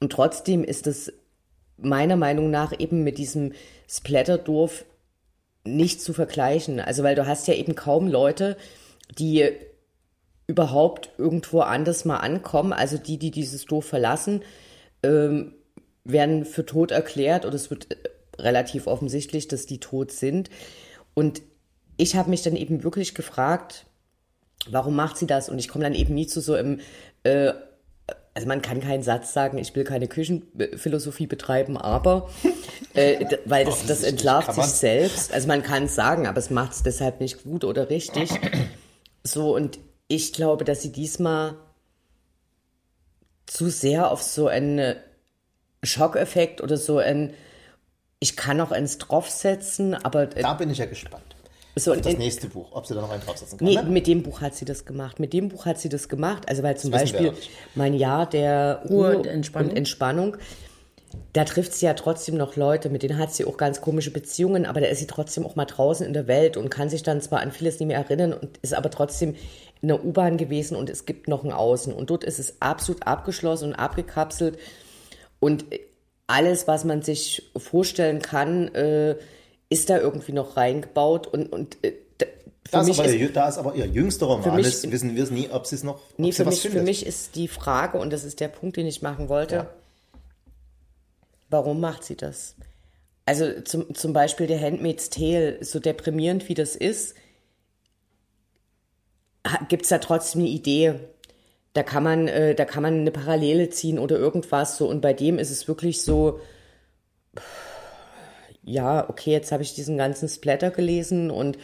Und trotzdem ist es meiner Meinung nach eben mit diesem Splatterdorf nicht zu vergleichen. Also weil du hast ja eben kaum Leute, die überhaupt irgendwo anders mal ankommen. Also die, die dieses Dorf verlassen, ähm, werden für tot erklärt oder es wird äh, relativ offensichtlich, dass die tot sind. Und ich habe mich dann eben wirklich gefragt, warum macht sie das? Und ich komme dann eben nie zu so im, äh, also man kann keinen Satz sagen, ich will keine Küchenphilosophie betreiben, aber, (laughs) äh, weil das, das entlarvt sich selbst. Also man kann es sagen, aber es macht es deshalb nicht gut oder richtig. So, und ich glaube, dass sie diesmal zu sehr auf so einen Schockeffekt oder so ein, ich kann noch eins draufsetzen, aber äh, Da bin ich ja gespannt. so Das in, nächste Buch, ob sie da noch einen draufsetzen kann. Nee, ne? mit dem Buch hat sie das gemacht. Mit dem Buch hat sie das gemacht. Also weil zum Das Beispiel mein Jahr der Ruhe Ruhe und Entspannung. und Entspannung, da trifft sie ja trotzdem noch Leute, mit denen hat sie auch ganz komische Beziehungen, aber da ist sie trotzdem auch mal draußen in der Welt und kann sich dann zwar an vieles nicht mehr erinnern und ist aber trotzdem in der U-Bahn gewesen und es gibt noch ein Außen. Und dort ist es absolut abgeschlossen und abgekapselt. Und alles, was man sich vorstellen kann, äh, ist da irgendwie noch reingebaut. Und, und äh, da- ist, aber ist ihr, da ist aber ihr jüngster Roman. mich- ist, wissen wir es nie, ob sie es noch Nee, für mich, für mich ist die Frage, und das ist der Punkt, den ich machen wollte, Ja. warum macht sie das? Also zum, zum Beispiel der Handmaid's Tale, so deprimierend wie das ist, gibt es da trotzdem eine Idee. Da kann man, äh, da kann man eine Parallele ziehen oder irgendwas so. Und bei dem ist es wirklich so, ja, okay, jetzt habe ich diesen ganzen Splatter gelesen und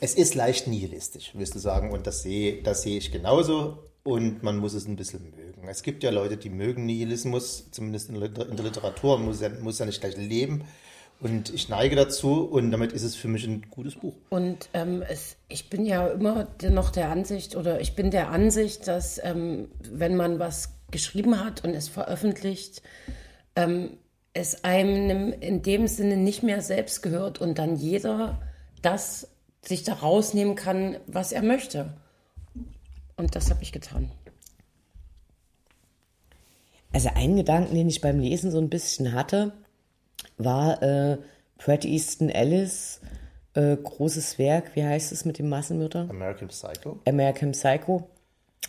Es ist leicht nihilistisch, willst du sagen. Und das sehe, das sehe ich genauso. Und man muss es ein bisschen mögen. Es gibt ja Leute, die mögen Nihilismus, zumindest in der Literatur. Man muss ja, muss ja nicht gleich leben. Und ich neige dazu. Und damit ist es für mich ein gutes Buch. Und ähm, es, ich bin ja immer noch der Ansicht, oder ich bin der Ansicht, dass ähm, wenn man was geschrieben hat und es veröffentlicht, ähm, es einem in dem Sinne nicht mehr selbst gehört und dann jeder das sich da rausnehmen kann, was er möchte. Und das habe ich getan. Also ein Gedanken, den ich beim Lesen so ein bisschen hatte, war äh, Bret Easton Ellis, äh, großes Werk, wie heißt es mit dem Massenmörder? American Psycho. American Psycho.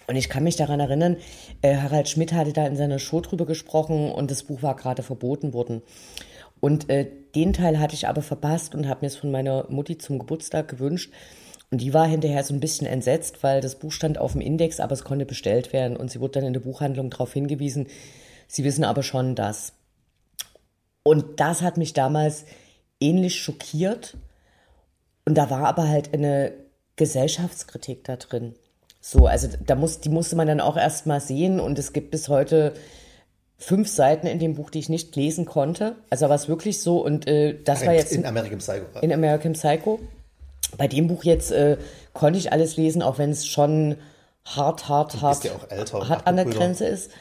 Und ich kann mich daran erinnern, äh, Harald Schmidt hatte da in seiner Show drüber gesprochen und das Buch war gerade verboten worden. Und äh, den Teil hatte ich aber verpasst und habe mir es von meiner Mutti zum Geburtstag gewünscht. Und die war hinterher so ein bisschen entsetzt, weil das Buch stand auf dem Index, aber es konnte bestellt werden. Und sie wurde dann in der Buchhandlung darauf hingewiesen, sie wissen aber schon das. Und das hat mich damals ähnlich schockiert. Und da war aber halt eine Gesellschaftskritik da drin. So, also da muss, die musste man dann auch erst mal sehen und es gibt bis heute fünf Seiten in dem Buch, die ich nicht lesen konnte. Also war es wirklich so und äh, das war jetzt in American Psycho. in American Psycho. Bei dem Buch jetzt äh, konnte ich alles lesen, auch wenn es schon hart, hart, hart, ja hart an der. Grenze ist.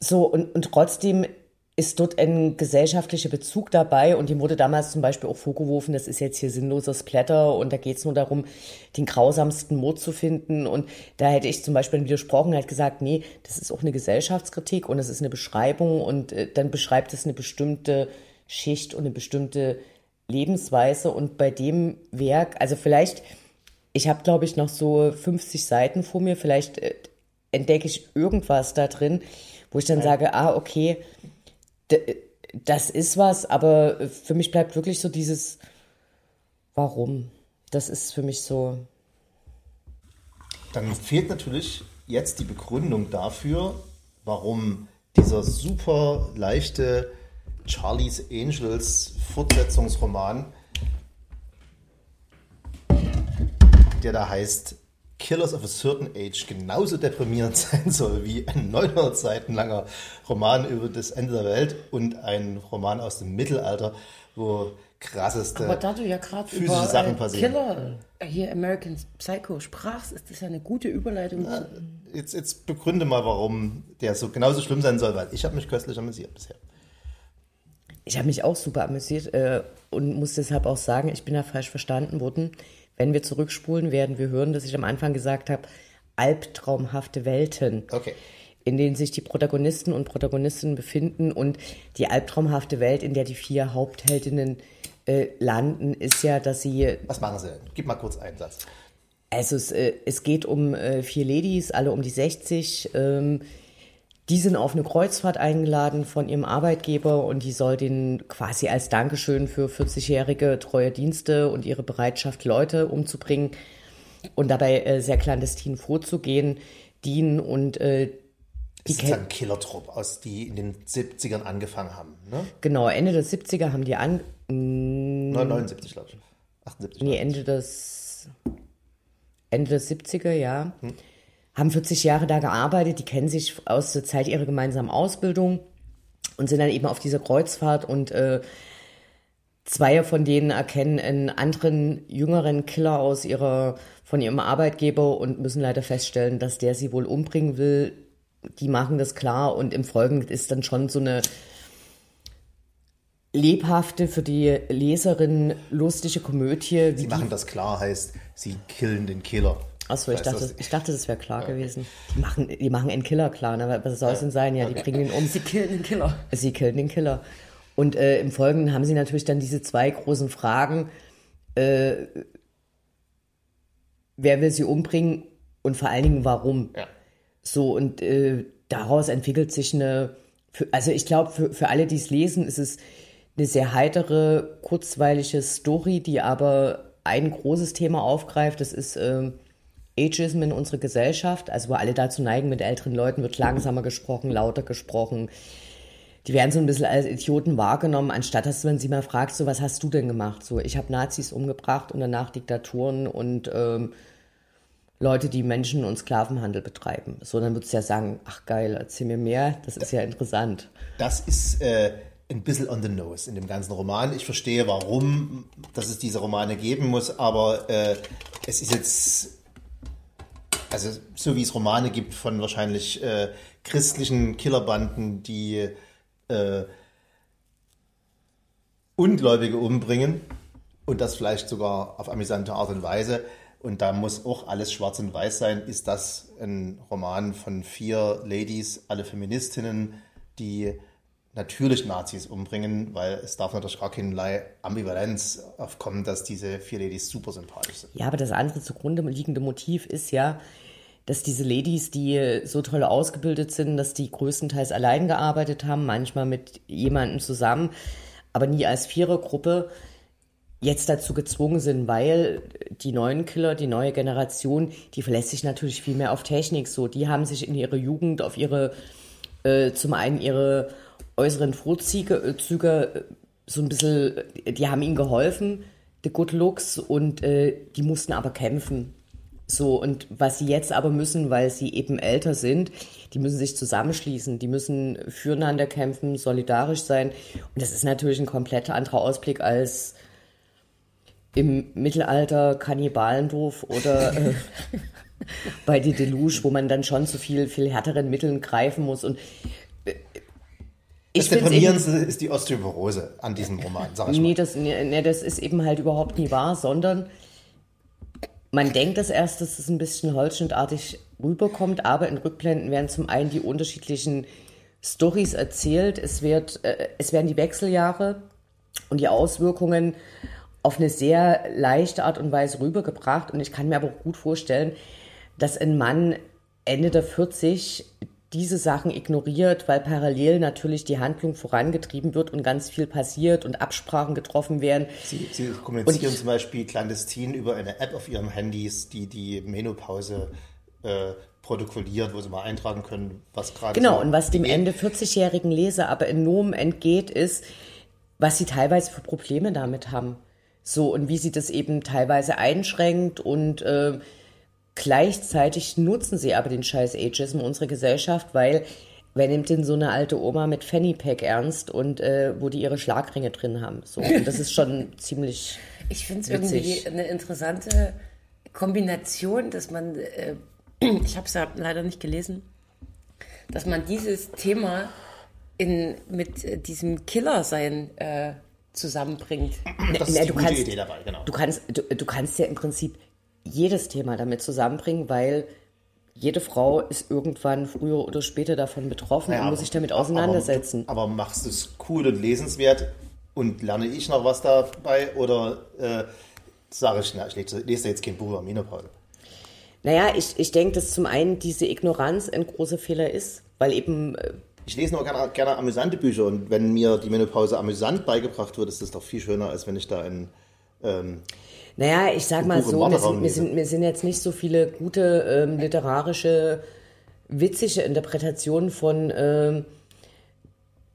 So, und, und trotzdem ist dort ein gesellschaftlicher Bezug dabei und dem wurde damals zum Beispiel auch vorgeworfen, das ist jetzt hier sinnloser Splatter und da geht es nur darum, den grausamsten Mord zu finden. Und da hätte ich zum Beispiel widersprochen, hätte gesagt, nee, das ist auch eine Gesellschaftskritik und es ist eine Beschreibung und äh, dann beschreibt es eine bestimmte Schicht und eine bestimmte Lebensweise. Und bei dem Werk, also vielleicht, ich habe glaube ich noch so 50 Seiten vor mir, vielleicht äh, entdecke ich irgendwas da drin, wo ich dann sage, ah, okay, das ist was, aber für mich bleibt wirklich so dieses, warum? Das ist für mich so, Dann fehlt natürlich jetzt die Begründung dafür, warum dieser super leichte Charlie's Angels Fortsetzungsroman der da heißt Killers of a Certain Age genauso deprimierend (laughs) sein soll wie ein 900 Seiten langer Roman über das Ende der Welt und ein Roman aus dem Mittelalter, wo krasseste Aber da du ja gerade physische über Sachen äh, passieren. Killer, äh, hier American Psycho sprachst, ist das ja eine gute Überleitung. zu, Jetzt, jetzt begründe mal, warum der so genauso schlimm sein soll, weil ich habe mich köstlich amüsiert bisher. Ich habe mich auch super amüsiert äh, und muss deshalb auch sagen, ich bin da falsch verstanden worden. Wenn wir zurückspulen, werden wir hören, dass ich am Anfang gesagt habe, albtraumhafte Welten, Okay. in denen sich die Protagonisten und Protagonistinnen befinden. Und die albtraumhafte Welt, in der die vier Hauptheldinnen äh, landen, ist ja, dass sie Was machen sie denn? Gib mal kurz einen Satz. Also es, äh, es geht um äh, vier Ladies, alle um die 60. Ähm, die sind auf eine Kreuzfahrt eingeladen von ihrem Arbeitgeber und die soll denen quasi als Dankeschön für 40-jährige treue Dienste und ihre Bereitschaft, Leute umzubringen und dabei äh, sehr clandestin vorzugehen, dienen und äh, Das ist ein Killer-Trupp, aus die in den 70ern angefangen haben. Ne? genau Ende der 70er haben die an, 79, glaube ich. 78. Nee, Ende des, Ende des 70er, ja. Haben 40 Jahre da gearbeitet, die kennen sich aus der Zeit ihrer gemeinsamen Ausbildung und sind dann eben auf dieser Kreuzfahrt und äh, zwei von denen erkennen einen anderen, jüngeren Killer aus ihrer, von ihrem Arbeitgeber und müssen leider feststellen, dass der sie wohl umbringen will. Die machen das klar und im Folgenden ist dann schon so eine lebhafte, für die Leserin lustige Komödie. Sie machen das klar, heißt, sie killen den Killer. Achso, ich dachte, das- ich dachte, das wäre klar gewesen. Die machen, die machen einen Killer klar, ne? Was soll es denn sein? Ja, die bringen ihn um. Sie killen den Killer. Sie killen den Killer. Und äh, im Folgenden haben sie natürlich dann diese zwei großen Fragen. Äh, wer will sie umbringen und vor allen Dingen warum? Ja. So, und äh, daraus entwickelt sich eine, für, also ich glaube, für, für alle, die es lesen, ist es eine sehr heitere, kurzweilige Story, die aber ein großes Thema aufgreift. Das ist ähm, Ageism in unserer Gesellschaft, also wo alle dazu neigen, mit älteren Leuten wird langsamer gesprochen, lauter gesprochen. Die werden so ein bisschen als Idioten wahrgenommen, anstatt dass man sie mal fragt, so was hast du denn gemacht? So, ich habe Nazis umgebracht und danach Diktaturen und ähm, Leute, die Menschen- und Sklavenhandel betreiben. So, dann würdest du ja sagen, ach geil, erzähl mir mehr, das ist ja interessant. Das ist äh, ein bisschen on the nose in dem ganzen Roman. Ich verstehe, warum, dass es diese Romane geben muss, aber äh, es ist jetzt, also so wie es Romane gibt von wahrscheinlich äh, christlichen Killerbanden, die äh, Ungläubige umbringen und das vielleicht sogar auf amüsante Art und Weise. Und da muss auch alles schwarz und weiß sein. Ist das ein Roman von vier Ladies, alle Feministinnen, die natürlich Nazis umbringen, weil es darf natürlich gar keinerlei Ambivalenz aufkommen, dass diese vier Ladies super sympathisch sind. Ja, aber das andere zugrunde liegende Motiv ist ja, dass diese Ladies, die so toll ausgebildet sind, dass die größtenteils allein gearbeitet haben, manchmal mit jemandem zusammen, aber nie als Vierergruppe, jetzt dazu gezwungen sind, weil die neuen Killer, die neue Generation, die verlässt sich natürlich viel mehr auf Technik. So, die haben sich in ihrer Jugend auf ihre, äh, zum einen ihre äußeren Vorzüge äh, Züge, äh, so ein bisschen, äh, die haben ihnen geholfen, the good looks, und äh, die mussten aber kämpfen. So, und was sie jetzt aber müssen, weil sie eben älter sind, die müssen sich zusammenschließen, die müssen füreinander kämpfen, solidarisch sein. Und das ist natürlich ein komplett anderer Ausblick als im Mittelalter Kannibalendorf oder äh, (laughs) bei die Deluge, wo man dann schon zu viel, viel härteren Mitteln greifen muss. Und Das Deprimierendste ist die Osteoporose an diesem Roman, sag ich Nee, mal. das, nee, nee, das ist eben halt überhaupt nie wahr, sondern man denkt das erst, dass es ein bisschen holzschnittartig rüberkommt, aber in Rückblenden werden zum einen die unterschiedlichen Stories erzählt, es, wird, äh, es werden die Wechseljahre und die Auswirkungen auf eine sehr leichte Art und Weise rübergebracht. Und ich kann mir aber auch gut vorstellen, dass ein Mann Ende der 40 diese Sachen ignoriert, weil parallel natürlich die Handlung vorangetrieben wird und ganz viel passiert und Absprachen getroffen werden. Sie, Sie kommunizieren zum Beispiel clandestin über eine App auf ihren Handys, die die Menopause äh, protokolliert, wo sie mal eintragen können, was gerade Genau, so und was dem. Ende 40-jährigen Leser aber enorm entgeht, ist, was sie teilweise für Probleme damit haben. So, und wie sie das eben teilweise einschränkt und äh, gleichzeitig nutzen sie aber den scheiß Ageism unserer Gesellschaft, weil wer nimmt denn so eine alte Oma mit Fanny Pack ernst und äh, wo die ihre Schlagringe drin haben? So, und das ist schon (laughs) ziemlich. Ich finde es irgendwie eine interessante Kombination, dass man, äh, (clears throat) ich habe es ja leider nicht gelesen, dass man dieses Thema in, mit äh, diesem Killer-Sein äh, zusammenbringt. Das ist Na, die du gute kannst- Idee dabei, genau. Du kannst, du, du kannst ja im Prinzip jedes Thema damit zusammenbringen, weil jede Frau ist irgendwann früher oder später davon betroffen Ja, und muss sich damit auseinandersetzen. Aber, aber machst du es cool und lesenswert und lerne ich noch was dabei oder äh, sage ich, na, ich lese, lese jetzt kein Buch über Menopause? Naja, ich, ich denke, dass zum einen diese Ignoranz ein großer Fehler ist, weil eben, äh, Ich lese nur gerne, gerne amüsante Bücher und wenn mir die Menopause amüsant beigebracht wird, ist das doch viel schöner, als wenn ich da ein ähm, naja, ich sag mal so, mir sind, mir, sind, mir sind jetzt nicht so viele gute ähm, literarische, witzige Interpretationen von ähm,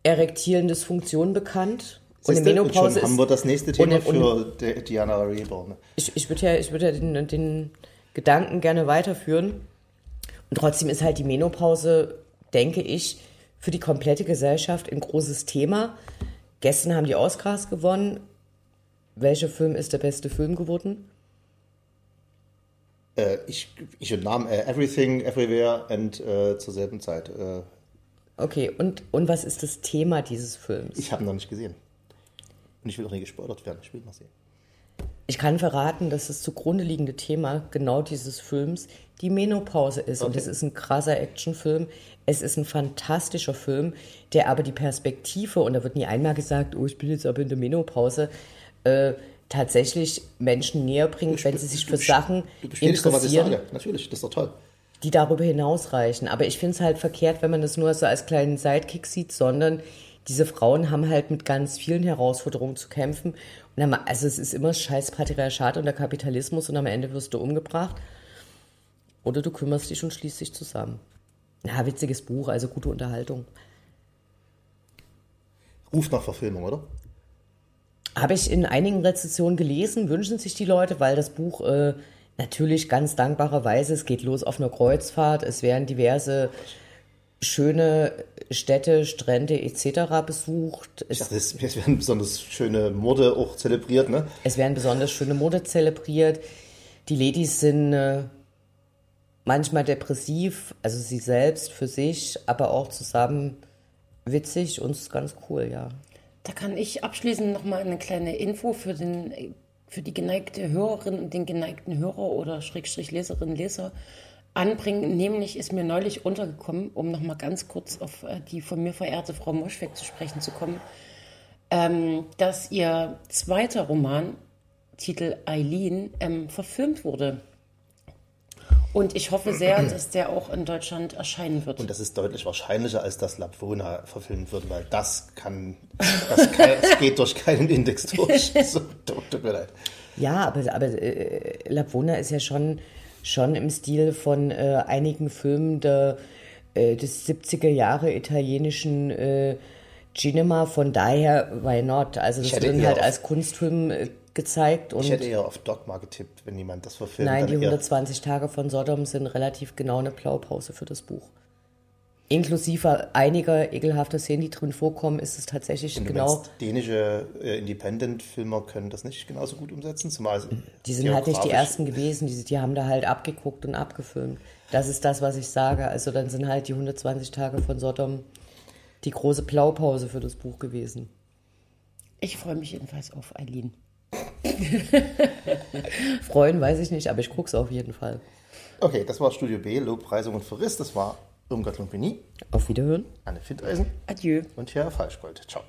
erektilen Dysfunktionen bekannt. Und eine Siehste, Menopause schon haben wir das nächste Thema und- für Di- Diana Reborn. ich, ich würde ja, ich würde ja den, den Gedanken gerne weiterführen. Und trotzdem ist halt die Menopause, denke ich, für die komplette Gesellschaft ein großes Thema. Gestern haben die Oscars gewonnen. Welcher Film ist der beste Film geworden? Äh, ich, ich und Namen äh, Everything, Everywhere and äh, zur selben Zeit. Äh, Okay, und, und was ist das Thema dieses Films? ich habe ihn noch nicht gesehen. Und ich will auch nicht gespoilert werden. Ich will noch sehen. Ich kann verraten, dass das zugrunde liegende Thema genau dieses Films die Menopause ist. Und Okay. es ist ein krasser Actionfilm. Es ist ein fantastischer Film, der aber die Perspektive, und da wird nie einmal gesagt, oh, ich bin jetzt aber in der Menopause, äh, tatsächlich Menschen näher bringt, wenn sie sich für Sachen doch, interessieren, sage. Natürlich, das ist doch toll. die darüber hinausreichen. Aber ich finde es halt verkehrt, wenn man das nur so als kleinen Sidekick sieht, sondern diese Frauen haben halt mit ganz vielen Herausforderungen zu kämpfen. Und am- also es ist immer scheiß Patriarchat und der Kapitalismus und am Ende wirst du umgebracht. Oder du kümmerst dich und schließt dich zusammen. Ja, witziges Buch, also gute Unterhaltung. Ruft nach Verfilmung, oder? Habe ich in einigen Rezensionen gelesen, wünschen sich die Leute, weil das Buch äh, natürlich ganz dankbarerweise, es geht los auf einer Kreuzfahrt, es werden diverse schöne Städte, Strände etc. besucht. Ich Es, dachte, es es werden besonders schöne Morde auch zelebriert, ne? es werden besonders schöne Mode zelebriert. Die Ladies sind äh, manchmal depressiv, also sie selbst für sich, aber auch zusammen witzig und es ist ganz cool, ja. Da kann ich abschließend nochmal eine kleine Info für, den, für die geneigte Hörerin und den geneigten Hörer oder Schrägstrich Leserin, Leser anbringen. Nämlich ist mir neulich untergekommen, um nochmal ganz kurz auf äh, die von mir verehrte Frau Moschweg zu sprechen zu kommen, ähm, dass ihr zweiter Roman, Titel Eileen, ähm, verfilmt wurde. Und ich hoffe sehr, dass der auch in Deutschland erscheinen wird. Und das ist deutlich wahrscheinlicher, als dass Labvona verfilmt wird, weil das kann, das, kann, das geht durch keinen Index durch. (laughs) So, tut mir leid. Ja, aber, aber äh, Labvona ist ja schon, schon im Stil von äh, einigen Filmen der, äh, des 70er Jahre italienischen äh, Cinema. Von daher, why not? Also das eher halt auf- als Kunstfilm äh, gezeigt. Und Ich hätte eher auf Dogma getippt, wenn jemand das verfilmt. nein, die dann eher- 120 Tage von Sodom sind relativ genau eine Blaupause für das Buch. Inklusive einiger ekelhafter Szenen, die drin vorkommen, ist es tatsächlich Und du genau... meinst, dänische äh, Independent-Filmer können das nicht genauso gut umsetzen, zumal Die sind halt nicht die ersten gewesen, die, die haben da halt abgeguckt und abgefilmt. Das ist das, was ich sage. Also dann sind halt die 120 Tage von Sodom die große Blaupause für das Buch gewesen. Ich freue mich jedenfalls auf Eileen. (laughs) Freuen weiß ich nicht, aber ich guck's auf jeden Fall. Okay, das war Studio B, Lobpreisung und Verriss. Das war Irmgard Lumpini, Auf Wiederhören. Anne Findeisen Adieu. und Herr Falschgold. Ciao.